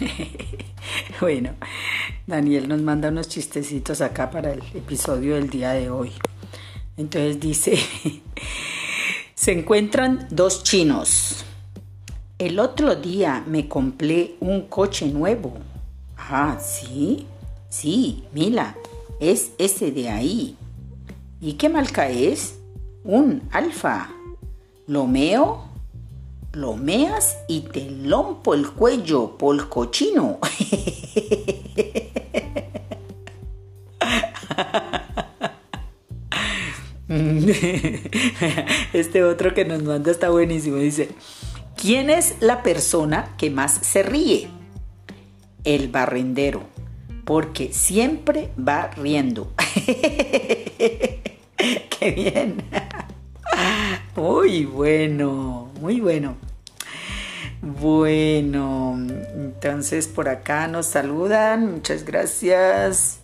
bueno, Daniel nos manda unos chistecitos acá para el episodio del día de hoy. Entonces dice, se encuentran dos chinos. El otro día me compré un coche nuevo. Ah, sí, sí, mira, es ese de ahí. ¿Y qué marca es? Un alfa. Lo meo lo meas y te lompo el cuello por cochino. Este otro que nos manda está buenísimo. Dice, ¿quién es la persona que más se ríe? El barrendero, porque siempre va riendo. ¡Qué bien! Muy bueno, muy bueno. Bueno, entonces por acá nos saludan, muchas gracias.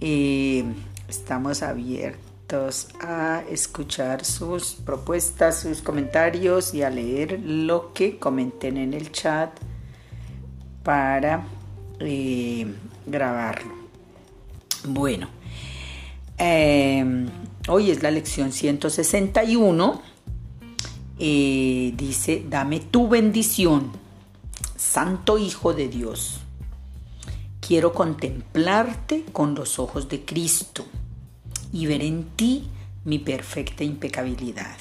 y estamos abiertos a escuchar sus propuestas, sus comentarios y a leer lo que comenten en el chat para eh, grabarlo. Bueno, em, hoy es la lección 161 eh, dice, dame tu bendición, Santo Hijo de Dios. Quiero contemplarte con los ojos de Cristo y ver en ti mi perfecta impecabilidad.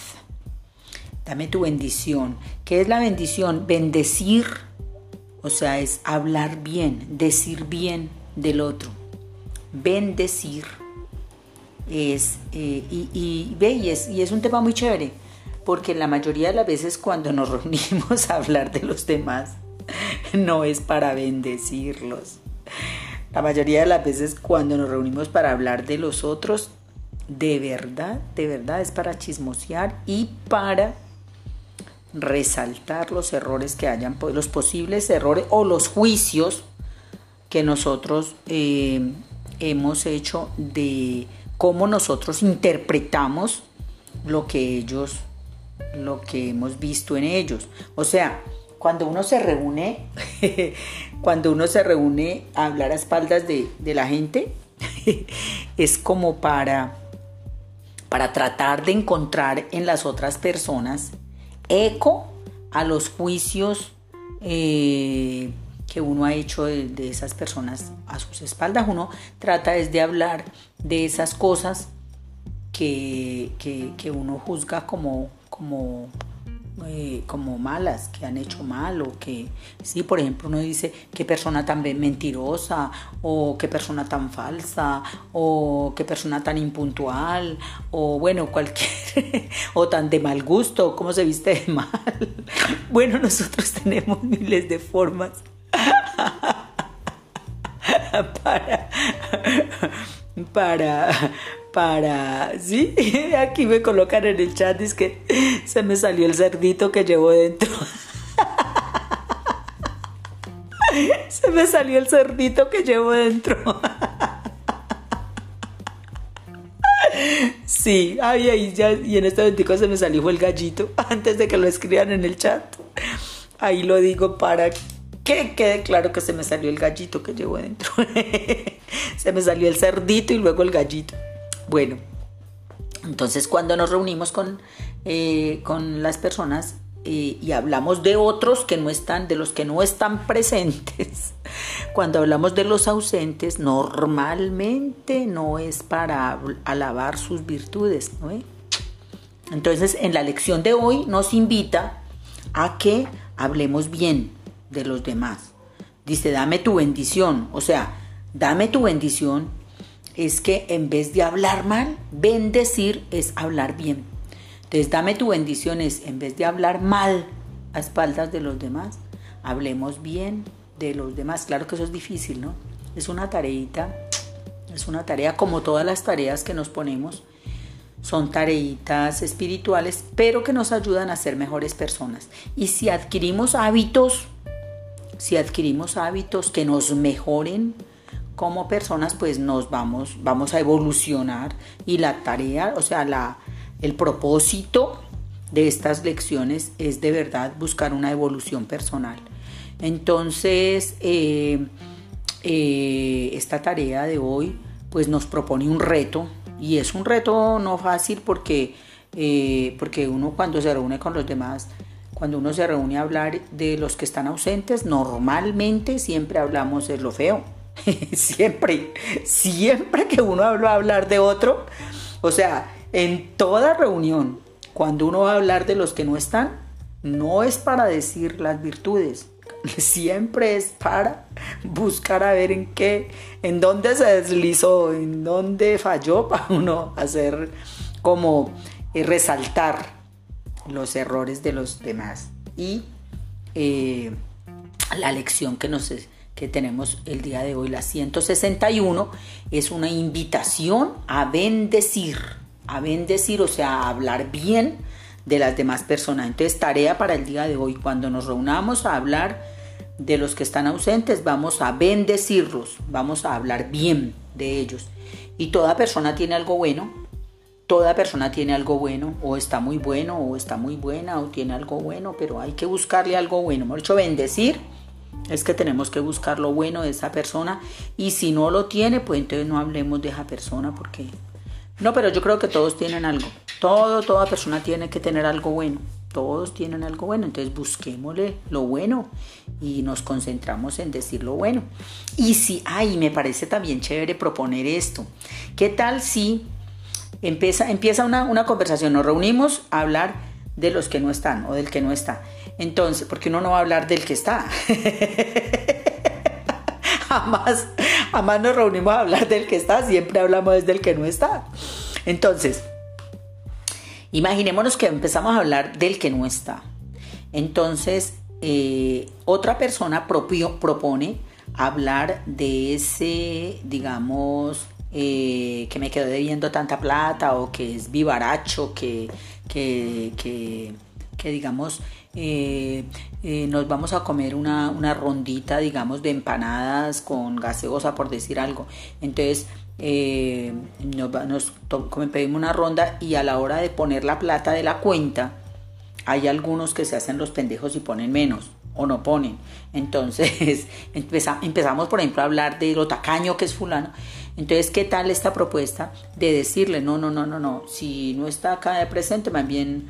Dame tu bendición. ¿Qué es la bendición? Bendecir, o sea, es hablar bien, decir bien del otro. Bendecir es, eh, y, y, y es un tema muy chévere porque la mayoría de las veces cuando nos reunimos a hablar de los demás, no es para bendecirlos. La mayoría de las veces cuando nos reunimos para hablar de los otros, de verdad, de verdad es para chismosear y para resaltar los errores que hayan, los posibles errores o los juicios que nosotros eh, hemos hecho de cómo nosotros interpretamos lo que ellos lo que hemos visto en ellos. O sea, cuando uno se reúne, cuando uno se reúne a hablar a espaldas de, la gente, es como para, para tratar de encontrar en las otras personas eco a los juicios eh, que uno ha hecho de, esas personas a sus espaldas. Uno trata de hablar de esas cosas que, que uno juzga como, como, eh, como malas, que han hecho mal o que, sí, por ejemplo, uno dice qué persona tan mentirosa o qué persona tan falsa o qué persona tan impuntual o bueno, cualquier, o tan de mal gusto, cómo se viste de mal. Bueno, nosotros tenemos miles de formas para, para, para, sí, aquí me colocan en el chat, es que se me salió el cerdito que llevo dentro. Se me salió el cerdito que llevo dentro. Sí, ay, ay, ya, y en este momento se me salió el gallito antes de que lo escriban en el chat. Ahí lo digo para que quede claro que se me salió el gallito que llevo dentro. se me salió el cerdito y luego el gallito. Bueno, entonces cuando nos reunimos con, eh, con las personas eh, y hablamos de otros que no están, de los que no están presentes, cuando hablamos de los ausentes, normalmente no es para alabar sus virtudes, ¿no? Entonces, en la lección de hoy nos invita a que hablemos bien de los demás. Dice, dame tu bendición, o sea, dame tu bendición es que en vez de hablar mal, bendecir es hablar bien. Entonces, dame tu bendición es, en vez de hablar mal a espaldas de los demás, hablemos bien de los demás. Claro que eso es difícil, ¿no? Es una tareita, es una tarea como todas las tareas que nos ponemos. Son tareitas espirituales, pero que nos ayudan a ser mejores personas. Y si adquirimos hábitos, si adquirimos hábitos que nos mejoren, como personas pues nos vamos, vamos a evolucionar y la tarea, o sea, la, el propósito de estas lecciones es de verdad buscar una evolución personal. Entonces, eh, eh, esta tarea de hoy pues nos propone un reto y es un reto no fácil porque, eh, porque uno cuando se reúne con los demás, cuando uno se reúne a hablar de los que están ausentes, normalmente siempre hablamos de lo feo. siempre, siempre que uno va a hablar de otro, o sea, en toda reunión, cuando uno va a hablar de los que no están, no es para decir las virtudes, siempre es para buscar a ver en qué, en dónde se deslizó, en dónde falló para uno hacer como eh, resaltar los errores de los demás. Y eh, la lección que, nos, que tenemos el día de hoy, la 161, es una invitación a bendecir, a bendecir, o sea, a hablar bien de las demás personas. Entonces, tarea para el día de hoy, cuando nos reunamos a hablar de los que están ausentes, vamos a bendecirlos, vamos a hablar bien de ellos. Y toda persona tiene algo bueno, toda persona tiene algo bueno, o está muy bueno, o está muy buena, o tiene algo bueno, pero hay que buscarle algo bueno. Hemos dicho, bendecir es que tenemos que buscar lo bueno de esa persona, y si no lo tiene, pues entonces no hablemos de esa persona, porque... No, pero yo creo que todos tienen algo. Todo, toda persona tiene que tener algo bueno. Todos tienen algo bueno. Entonces busquémosle lo bueno y nos concentramos en decir lo bueno. Y si, ay, me parece también chévere proponer esto. ¿Qué tal si empieza, empieza una, una conversación? Nos reunimos a hablar de los que no están o del que no está. Entonces, porque uno no va a hablar del que está. jamás, jamás nos reunimos a hablar del que está, siempre hablamos desde el que no está. Entonces, Imaginémonos que empezamos a hablar del que no está. Entonces, eh, otra persona propio, propone hablar de ese, digamos, eh, que me quedó debiendo tanta plata o que es vivaracho, que, que, que, digamos, eh, nos vamos a comer una, rondita, digamos, de empanadas con gaseosa, por decir algo. Entonces, eh, nos, nos pedimos una ronda y a la hora de poner la plata de la cuenta, hay algunos que se hacen los pendejos y ponen menos o no ponen. Entonces empezamos, por ejemplo, a hablar de lo tacaño que es fulano. Entonces, ¿qué tal esta propuesta de decirle, no, no, no, no, no, si no está acá presente, más bien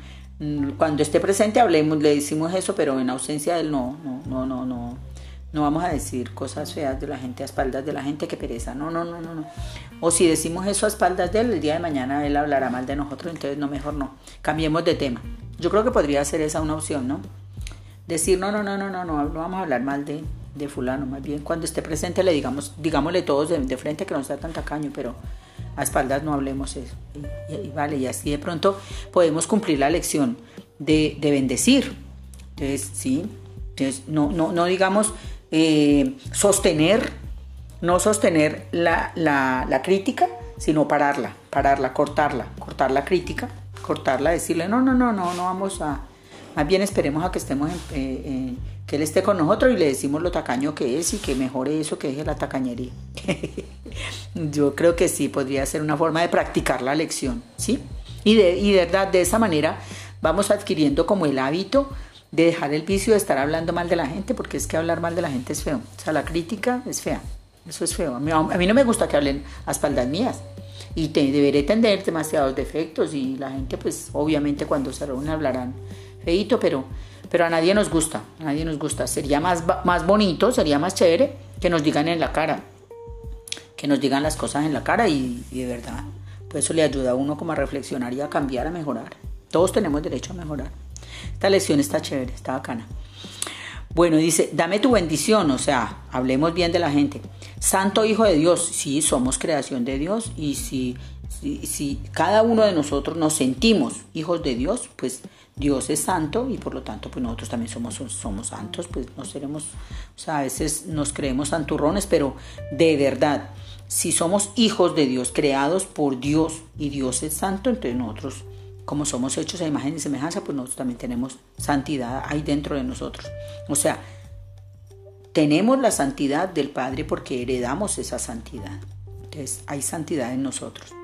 cuando esté presente hablemos, le decimos eso, pero en ausencia de él no, no, no, no, no, no vamos a decir cosas feas de la gente a espaldas de la gente que pereza. No, no, no, no, no. O si decimos eso a espaldas de él, el día de mañana él hablará mal de nosotros, entonces no, mejor no. Cambiemos de tema. Yo creo que podría ser esa una opción, ¿no? Decir, no, no, no, no, no, no, no vamos a hablar mal de, de fulano. Más bien cuando esté presente le digamos, digámosle todos de, frente que no sea tan tacaño, pero a espaldas no hablemos eso. Y, vale, y así de pronto podemos cumplir la lección de, de bendecir. Entonces, sí, entonces no, no, no digamos eh, sostener, no sostener la, la, crítica, sino pararla, pararla, cortarla, cortar la crítica, cortarla, decirle, no, no, no, no, no vamos a, más bien esperemos a que estemos, en, que él esté con nosotros y le decimos lo tacaño que es y que mejore eso que deje la tacañería. Yo creo que sí, podría ser una forma de practicar la lección, ¿sí? Y de, y de verdad, de esa manera vamos adquiriendo como el hábito de dejar el vicio de estar hablando mal de la gente, porque es que hablar mal de la gente es feo. O sea, la crítica es fea. Eso es feo. A mí, no me gusta que hablen a espaldas mías. Y te, deberé tener demasiados defectos y la gente, pues, obviamente cuando se reúne hablarán feito, pero, pero a nadie nos gusta. A nadie nos gusta. Sería más, más bonito, sería más chévere que nos digan en la cara. Que nos digan las cosas en la cara y, de verdad. Pues eso le ayuda a uno como a reflexionar y a cambiar, a mejorar. Todos tenemos derecho a mejorar. Esta lección está chévere, está bacana. Bueno, dice, dame tu bendición, o sea, hablemos bien de la gente. Santo Hijo de Dios, sí, somos creación de Dios y si, si, cada uno de nosotros nos sentimos hijos de Dios, pues Dios es santo y por lo tanto pues nosotros también somos, somos santos, pues no seremos, o sea, a veces nos creemos santurrones, pero de verdad, si somos hijos de Dios, creados por Dios y Dios es santo, entonces nosotros como somos hechos a imagen y semejanza, pues nosotros también tenemos santidad ahí dentro de nosotros. O sea, tenemos la santidad del Padre porque heredamos esa santidad. Entonces, hay santidad en nosotros.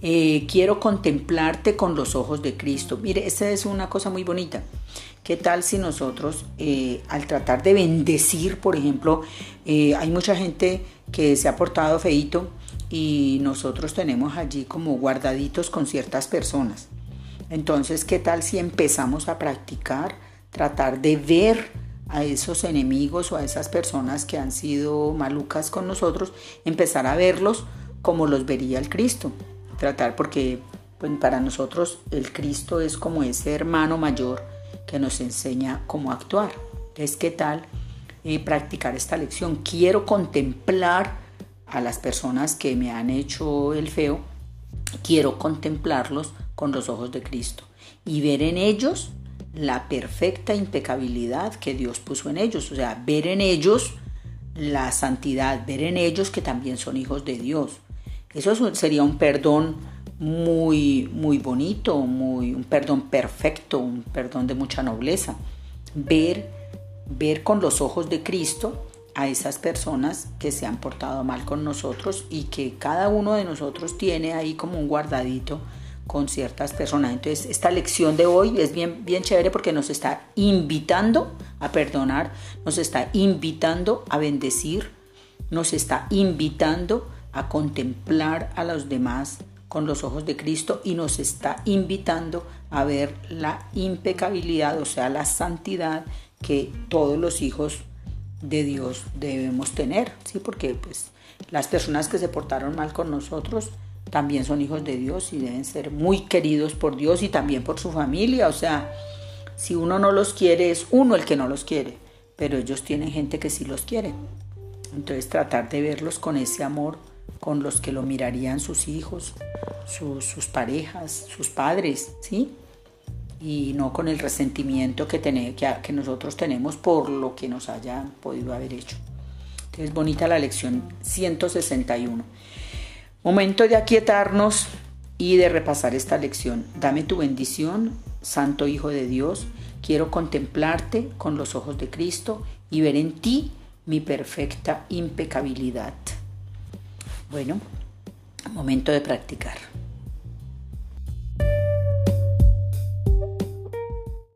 Eh, quiero contemplarte con los ojos de Cristo. Mire, esta es una cosa muy bonita. ¿Qué tal si nosotros, eh, al tratar de bendecir, por ejemplo, eh, hay mucha gente que se ha portado feito y nosotros tenemos allí como guardaditos con ciertas personas? Entonces, ¿qué tal si empezamos a practicar, tratar de ver a esos enemigos o a esas personas que han sido malucas con nosotros, empezar a verlos como los vería el Cristo? Tratar porque pues, para nosotros el Cristo es como ese hermano mayor que nos enseña cómo actuar. Entonces, ¿qué tal practicar esta lección? Quiero contemplar a las personas que me han hecho el feo, quiero contemplarlos con los ojos de Cristo y ver en ellos la perfecta impecabilidad que Dios puso en ellos, o sea, ver en ellos la santidad, ver en ellos que también son hijos de Dios. Eso sería un perdón muy, muy bonito, muy, un perdón perfecto, un perdón de mucha nobleza. Ver, ver con los ojos de Cristo a esas personas que se han portado mal con nosotros y que cada uno de nosotros tiene ahí como un guardadito con ciertas personas. Entonces, esta lección de hoy es bien, bien chévere porque nos está invitando a perdonar, nos está invitando a bendecir, nos está invitando a contemplar a los demás con los ojos de Cristo y nos está invitando a ver la impecabilidad, o sea, la santidad que todos los hijos de Dios debemos tener, ¿sí? Porque pues las personas que se portaron mal con nosotros también son hijos de Dios y deben ser muy queridos por Dios y también por su familia, o sea, si uno no los quiere es uno el que no los quiere, pero ellos tienen gente que sí los quiere. Entonces tratar de verlos con ese amor con los que lo mirarían sus hijos, sus, parejas, sus padres, ¿sí? Y no con el resentimiento que, que, nosotros tenemos por lo que nos hayan podido haber hecho. Entonces, bonita la lección 161. Momento de aquietarnos y de repasar esta lección. Dame tu bendición, Santo Hijo de Dios. Quiero contemplarte con los ojos de Cristo y ver en ti mi perfecta impecabilidad. Bueno, momento de practicar.